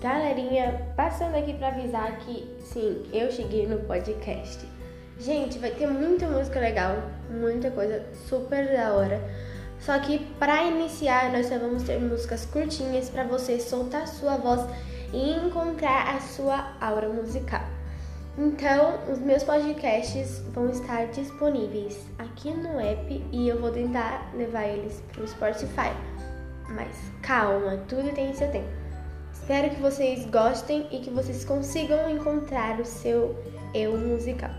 Galerinha, passando aqui para avisar que sim, eu cheguei no podcast. Gente, vai ter muita música legal, muita coisa super da hora. Só que para iniciar, nós só vamos ter músicas curtinhas para você soltar a sua voz e encontrar a sua aura musical. Então, os meus podcasts vão estar disponíveis aqui no app e eu vou tentar levar eles para o Spotify. Mas calma, tudo tem seu tempo. Espero que vocês gostem e que vocês consigam encontrar o seu eu musical.